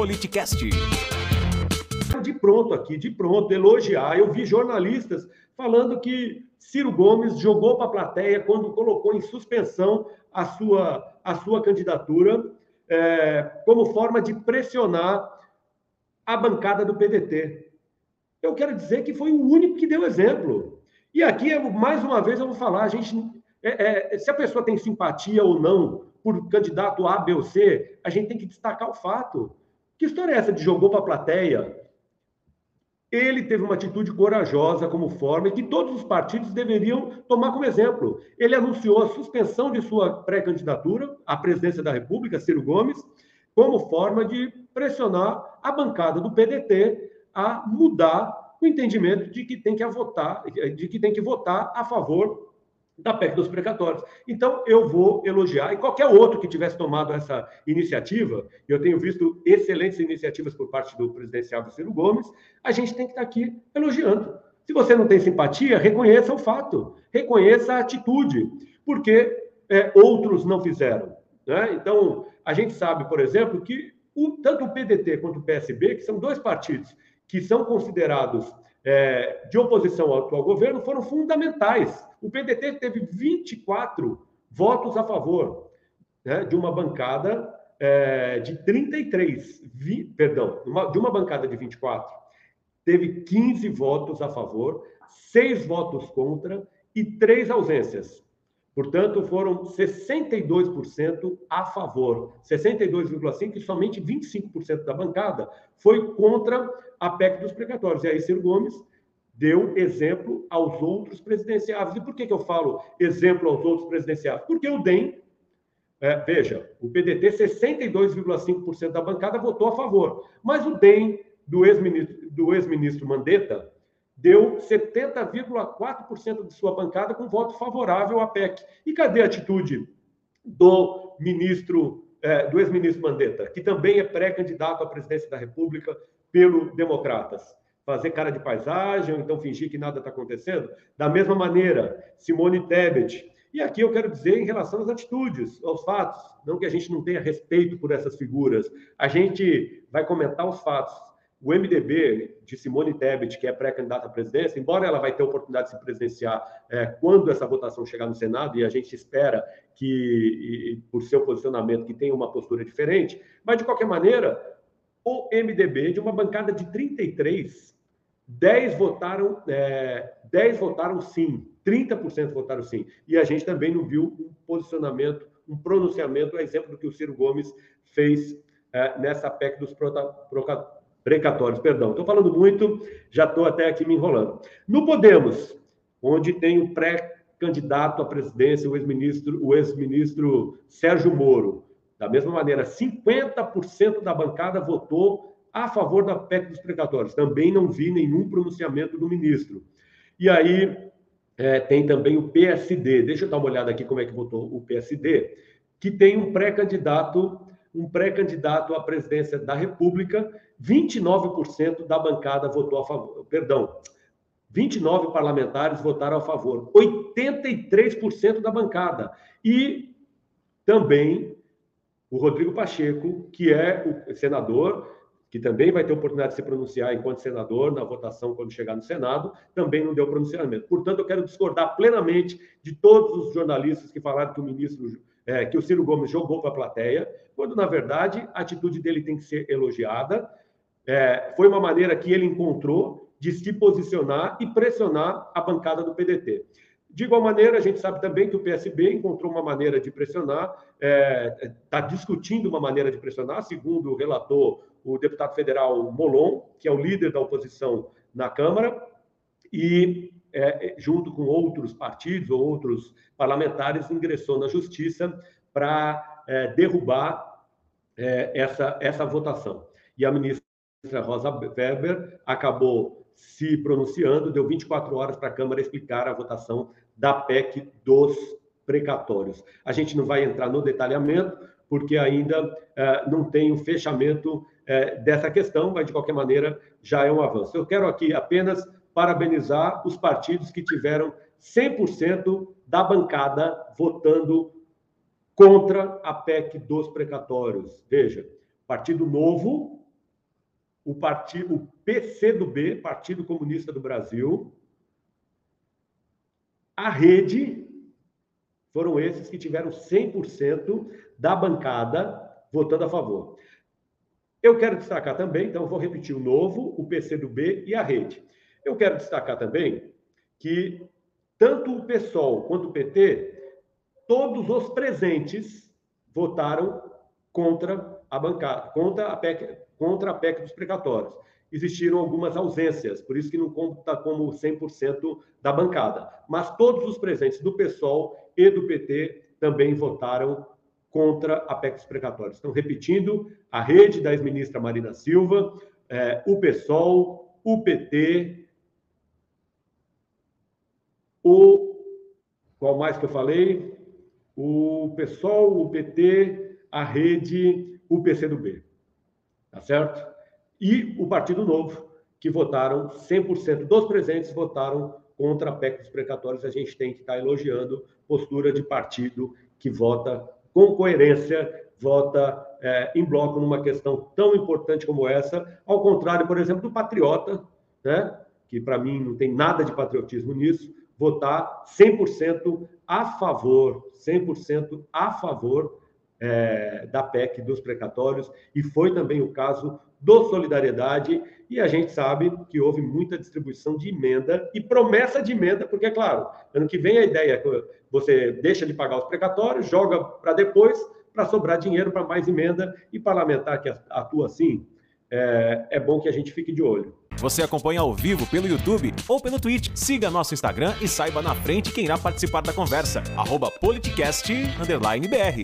Politicast. De pronto aqui, de pronto, elogiar. Eu vi jornalistas falando que Ciro Gomes jogou para a plateia quando colocou em suspensão a sua, a sua candidatura é, como forma de pressionar a bancada do PDT. Eu quero dizer que foi o único que deu exemplo. E aqui, mais uma vez, eu vou falar: a gente, é, é, se a pessoa tem simpatia ou não por candidato A, B ou C, a gente tem que destacar o fato. Que história é essa de jogou para a plateia? Ele teve uma atitude corajosa como forma e que todos os partidos deveriam tomar como exemplo. Ele anunciou a suspensão de sua pré-candidatura à presidência da República, Ciro Gomes, como forma de pressionar a bancada do PDT a mudar o entendimento de que tem que votar, de que tem que votar a favor da PEC dos precatórios. Então, eu vou elogiar, e qualquer outro que tivesse tomado essa iniciativa, eu tenho visto excelentes iniciativas por parte do presidenciável Ciro Gomes, a gente tem que estar aqui elogiando. Se você não tem simpatia, reconheça o fato, reconheça a atitude, porque é, outros não fizeram. Né? Então, a gente sabe, por exemplo, que o, tanto o PDT quanto o PSB, que são dois partidos que são considerados é, de oposição ao atual governo, foram fundamentais. O PDT teve 24 votos a favor né, de uma bancada é, de 33, vi, perdão, uma, de uma bancada de 24, teve 15 votos a favor, 6 votos contra e 3 ausências. Portanto, foram 62% a favor, 62,5% e somente 25% da bancada foi contra a PEC dos precatórios. E aí, Ciro Gomes deu exemplo aos outros presidenciáveis. E por que, que eu falo exemplo aos outros presidenciáveis? Porque o DEM, é, veja, o PDT, 62,5% da bancada votou a favor, mas o DEM do ex-ministro ex Mandetta deu 70,4% de sua bancada com voto favorável à PEC. E cadê a atitude do ministro, é, do ex-ministro Mandetta, que também é pré-candidato à presidência da República pelo Democratas? Fazer cara de paisagem, ou então fingir que nada está acontecendo? Da mesma maneira, Simone Tebet. E aqui eu quero dizer em relação às atitudes, aos fatos, não que a gente não tenha respeito por essas figuras, a gente vai comentar os fatos o MDB de Simone Tebet, que é pré-candidata à presidência, embora ela vai ter oportunidade de se presidenciar é, quando essa votação chegar no Senado, e a gente espera que, e, por seu posicionamento, que tenha uma postura diferente, mas, de qualquer maneira, o MDB, de uma bancada de 33, 10 votaram, é, 10 votaram sim, 30% votaram sim. E a gente também não viu um posicionamento, um pronunciamento, a exemplo do que o Ciro Gomes fez é, nessa PEC dos protagonistas precatórios, perdão. Estou falando muito, já estou até aqui me enrolando. No Podemos, onde tem o pré-candidato à presidência, o ex-ministro, o ex-ministro Sérgio Moro. Da mesma maneira, 50% da bancada votou a favor da PEC dos precatórios. Também não vi nenhum pronunciamento do ministro. E aí é, tem também o PSD. Deixa eu dar uma olhada aqui como é que votou o PSD, que tem um pré-candidato um pré-candidato à presidência da República, 29% da bancada votou a favor, perdão, 29 parlamentares votaram a favor, 83% da bancada. E também o Rodrigo Pacheco, que é o senador, que também vai ter oportunidade de se pronunciar enquanto senador na votação quando chegar no Senado, também não deu pronunciamento. Portanto, eu quero discordar plenamente de todos os jornalistas que falaram que o ministro é, que o Ciro Gomes jogou para a plateia, quando, na verdade, a atitude dele tem que ser elogiada. É, foi uma maneira que ele encontrou de se posicionar e pressionar a bancada do PDT. De igual maneira, a gente sabe também que o PSB encontrou uma maneira de pressionar, está é, tá discutindo uma maneira de pressionar, segundo o relator, o deputado federal Molon, que é o líder da oposição na Câmara, e é, é, junto com outros partidos ou outros parlamentares, ingressou na justiça para é, derrubar é, essa, essa votação. E a ministra Rosa Weber acabou se pronunciando, deu 24 horas para a Câmara explicar a votação da PEC dos precatórios. A gente não vai entrar no detalhamento, porque ainda é, não tem o fechamento é, dessa questão, mas de qualquer maneira já é um avanço. Eu quero aqui apenas parabenizar os partidos que tiveram 100% da bancada votando contra a PEC dos precatórios. Veja, Partido Novo, o partido PCdoB, Partido Comunista do Brasil, a Rede, foram esses que tiveram 100% da bancada votando a favor. Eu quero destacar também, então vou repetir o novo, o PCdoB e a Rede. Eu quero destacar também que tanto o PSOL quanto o PT, todos os presentes votaram contra a bancada, contra a PEC, contra a PEC dos precatórios. Existiram algumas ausências, por isso que não conta como 100% da bancada. Mas todos os presentes do PSOL e do PT também votaram contra a PEC dos precatórios. Então, repetindo, a rede da ex-ministra Marina Silva, é, o PSOL, o PT, o. Qual mais que eu falei? O PSOL, o PT, a rede, o PCdoB. Tá certo? E o Partido Novo, que votaram, 100% dos presentes votaram contra a PEC dos precatórios. A gente tem que estar elogiando postura de partido que vota com coerência, vota é, em bloco numa questão tão importante como essa, ao contrário, por exemplo, do patriota, né, que para mim não tem nada de patriotismo nisso, votar 100% a favor, 100% a favor é, da PEC dos precatórios, e foi também o caso do Solidariedade, e a gente sabe que houve muita distribuição de emenda e promessa de emenda, porque, é claro, ano que vem a ideia é que você deixa de pagar os precatórios, joga para depois, para sobrar dinheiro para mais emenda, e parlamentar que atua assim, é, é bom que a gente fique de olho. Você acompanha ao vivo pelo YouTube ou pelo Twitch. Siga nosso Instagram e saiba na frente quem irá participar da conversa. Politicast__br